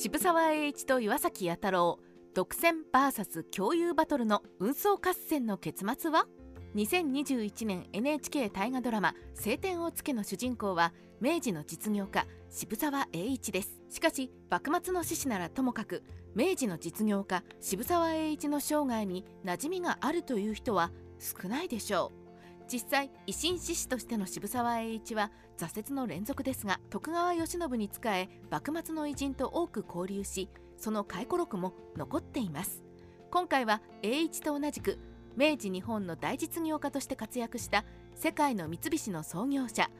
渋沢栄一と岩崎弥太郎独占 VS 共有バトルの運送合戦の結末は？2021年 NHK 大河ドラマ「青天を衝け」の主人公は明治の実業家渋沢栄一です。しかし幕末の志士ならともかく明治の実業家渋沢栄一の生涯に馴染みがあるという人は少ないでしょう。実際維新志士としての渋沢栄一は挫折の連続ですが徳川慶喜に仕え幕末の偉人と多く交流しその回顧録も残っています。今回は栄一と同じく明治日本の大実業家として活躍した世界の三菱の創業者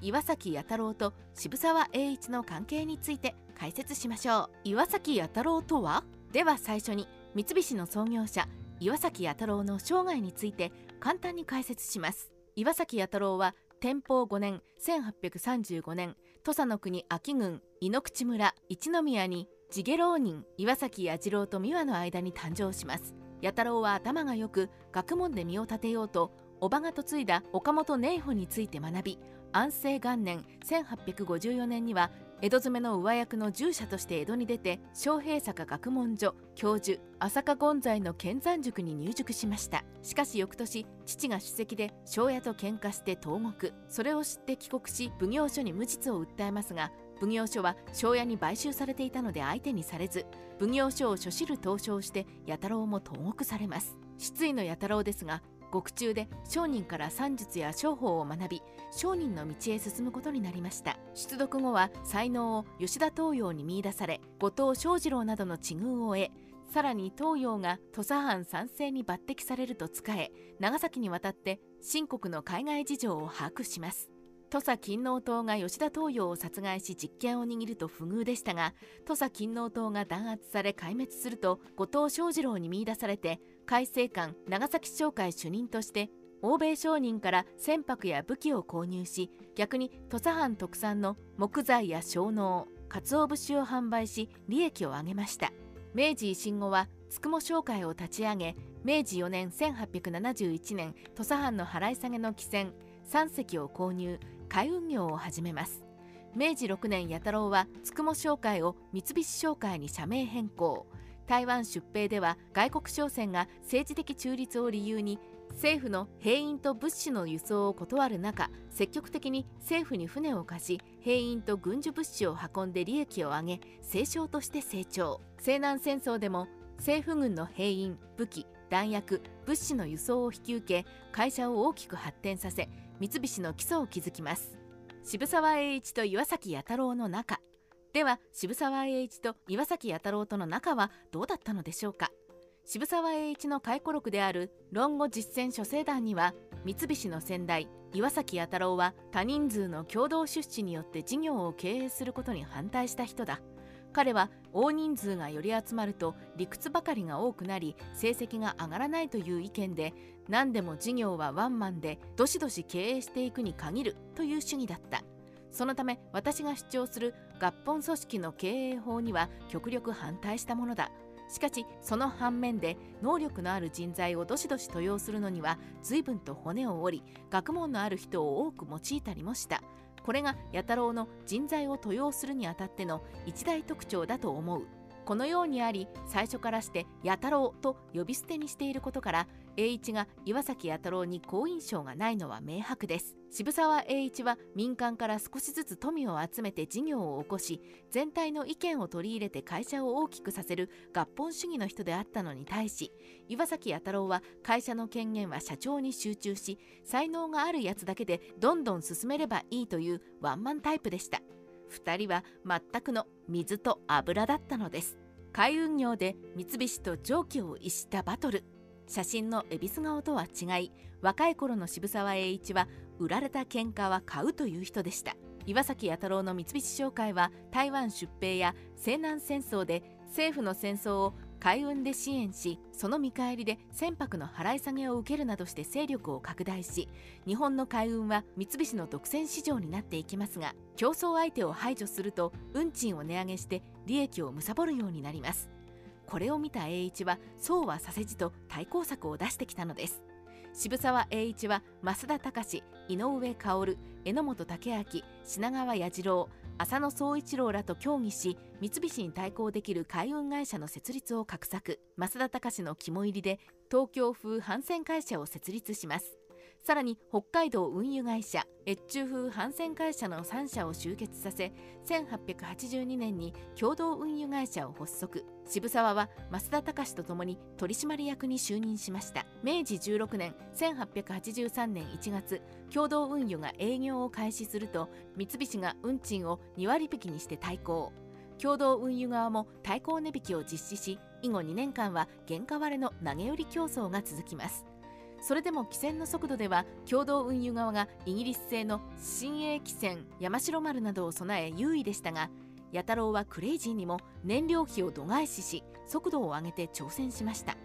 岩崎弥太郎と渋沢栄一の関係について解説しましょう。岩崎弥太郎とは？では最初に三菱の創業者岩崎弥太郎の生涯について簡単に解説します。岩崎弥太郎は天保5年1835年土佐の国秋郡井口村一宮に地下浪人岩崎彌次郎と美和の間に誕生します。弥太郎は頭が良く学問で身を立てようと叔母が嫁いだ岡本寧保について学び安政元年1854年には江戸詰めの上役の従者として江戸に出て昌平坂学問所教授浅香権在の剣山塾に入塾しました。しかし翌年父が主席で庄屋と喧嘩して投獄。それを知って帰国し奉行所に無実を訴えますが奉行所は庄屋に買収されていたので相手にされず奉行所を所知る投書をして弥太郎も投獄されます。失意の弥太郎ですが獄中で商人から算術や商法を学び商人の道へ進むことになりました。出読後は才能を吉田東洋に見出され後藤正次郎などの知遇を得さらに東洋が土佐藩参政に抜擢されると仕え長崎に渡って新国の海外事情を把握します。土佐勤王党が吉田東洋を殺害し実権を握ると不遇でしたが土佐勤王党が弾圧され壊滅すると後藤正次郎に見出されて海政官長崎商会主任として欧米商人から船舶や武器を購入し逆に土佐藩特産の木材や小農鰹節を販売し利益を上げました。明治維新後はつくも商会を立ち上げ明治4年1871年土佐藩の払い下げの汽船3隻を購入海運業を始めます。明治6年弥太郎はつくも商会を三菱商会に社名変更。台湾出兵では外国商船が政治的中立を理由に政府の兵員と物資の輸送を断る中積極的に政府に船を貸し兵員と軍需物資を運んで利益を上げ清少として成長。西南戦争でも政府軍の兵員武器弾薬物資の輸送を引き受け会社を大きく発展させ三菱の基礎を築きます。渋沢栄一と岩崎弥太郎の仲では渋沢栄一と岩崎弥太郎との仲はどうだったのでしょうか？渋沢栄一の回顧録である論語実践諸生団には三菱の先代岩崎弥太郎は多人数の共同出資によって事業を経営することに反対した人だ。彼は大人数がより集まると理屈ばかりが多くなり成績が上がらないという意見で何でも事業はワンマンでどしどし経営していくに限るという主義だった。そのため私が主張する合本組織の経営法には極力反対したものだ。しかしその反面で能力のある人材をどしどし登用するのには随分と骨を折り学問のある人を多く用いたりもした。これが弥太郎の人材を登用するにあたっての一大特徴だと思う。このようにあり最初からして弥太郎と呼び捨てにしていることから栄一が岩崎弥太郎に好印象がないのは明白です。渋沢栄一は民間から少しずつ富を集めて事業を起こし全体の意見を取り入れて会社を大きくさせる合本主義の人であったのに対し岩崎弥太郎は会社の権限は社長に集中し才能があるやつだけでどんどん進めればいいというワンマンタイプでした。2人は全くの水と油だったのです。海運業で三菱と蒸気を逸したバトル。写真の恵比寿顔とは違い若い頃の渋沢栄一は売られた喧嘩は買うという人でした。岩崎弥太郎の三菱商会は台湾出兵や西南戦争で政府の戦争を海運で支援しその見返りで船舶の払い下げを受けるなどして勢力を拡大し日本の海運は三菱の独占市場になっていきますが競争相手を排除すると運賃を値上げして利益を貪るようになります。これを見た栄一はそうはさせじと対抗策を出してきたのです。渋沢栄一は増田隆井上薫榎本武明品川彌次郎浅野総一郎らと協議し三菱に対抗できる海運会社の設立を画策。増田隆の肝入りで東京風帆船会社を設立します。さらに北海道運輸会社越中風帆船会社の3社を集結させ1882年に共同運輸会社を発足。渋沢は増田隆と共に取締役に就任しました。明治16年1883年1月共同運輸が営業を開始すると三菱が運賃を2割引きにして対抗。共同運輸側も対抗値引きを実施し以後2年間は原価割れの投げ売り競争が続きます。それでも汽船の速度では共同運輸側がイギリス製の新鋭汽船山城丸などを備え優位でしたが弥太郎はクレイジーにも燃料費を度外視し速度を上げて挑戦しました。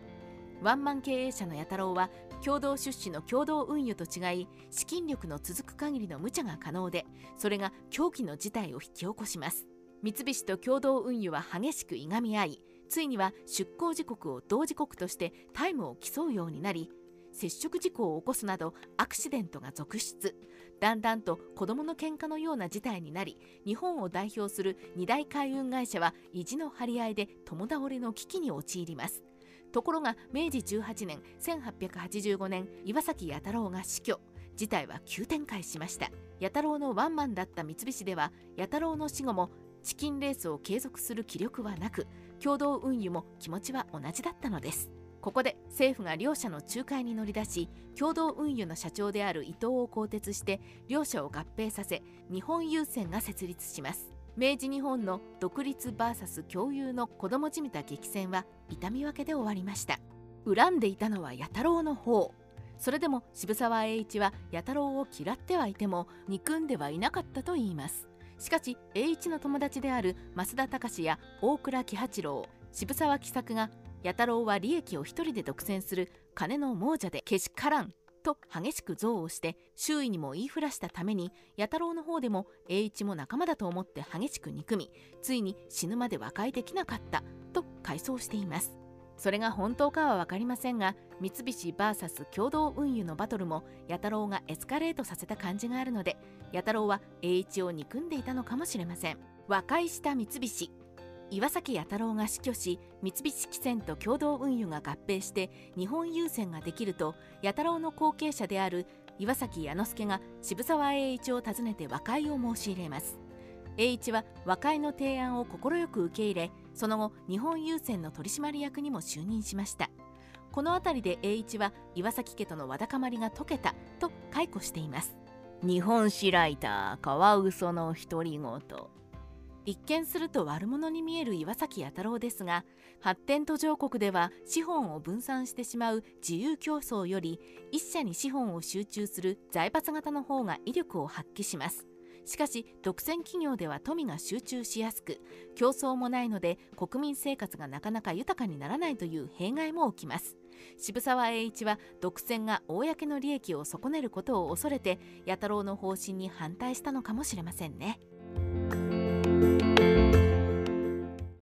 ワンマン経営者の弥太郎は共同出資の共同運輸と違い資金力の続く限りの無茶が可能でそれが狂気の事態を引き起こします。三菱と共同運輸は激しくいがみ合いついには出港時刻を同時刻としてタイムを競うようになり接触事故を起こすなどアクシデントが続出。だんだんと子どもの喧嘩のような事態になり日本を代表する二大海運会社は意地の張り合いで共倒れの危機に陥ります。ところが明治18年1885年岩崎弥太郎が死去。事態は急展開しました。弥太郎のワンマンだった三菱では弥太郎の死後もチキンレースを継続する気力はなく共同運輸も気持ちは同じだったのです。ここで政府が両社の仲介に乗り出し共同運輸の社長である伊藤を更迭して両社を合併させ日本郵船が設立します。明治日本の独立 VS 共有の子供じみた激戦は痛み分けで終わりました。恨んでいたのは弥太郎の方。それでも渋沢栄一は弥太郎を嫌ってはいても憎んではいなかったといいます。しかし栄一の友達である増田隆や大倉喜八郎渋沢喜作が弥太郎は利益を一人で独占する金の亡者でけしからんと激しく憎悪して周囲にも言いふらしたために弥太郎の方でも栄一も仲間だと思って激しく憎みついに死ぬまで和解できなかったと回想しています。それが本当かは分かりませんが三菱 VS 共同運輸のバトルも弥太郎がエスカレートさせた感じがあるので弥太郎は栄一を憎んでいたのかもしれません。和解した三菱。岩崎弥太郎が死去し三菱汽船と共同運輸が合併して日本郵船ができると弥太郎の後継者である岩崎弥之助が渋沢栄一を訪ねて和解を申し入れます。栄一は和解の提案を快く受け入れその後日本郵船の取締役にも就任しました。この辺りで栄一は岩崎家とのわだかまりが解けたと解雇しています。日本史ライターカワウソの独り言。一見すると悪者に見える岩崎弥太郎ですが発展途上国では資本を分散してしまう自由競争より一社に資本を集中する財閥型の方が威力を発揮します。しかし独占企業では富が集中しやすく競争もないので国民生活がなかなか豊かにならないという弊害も起きます。渋沢栄一は独占が公の利益を損ねることを恐れて弥太郎の方針に反対したのかもしれませんね。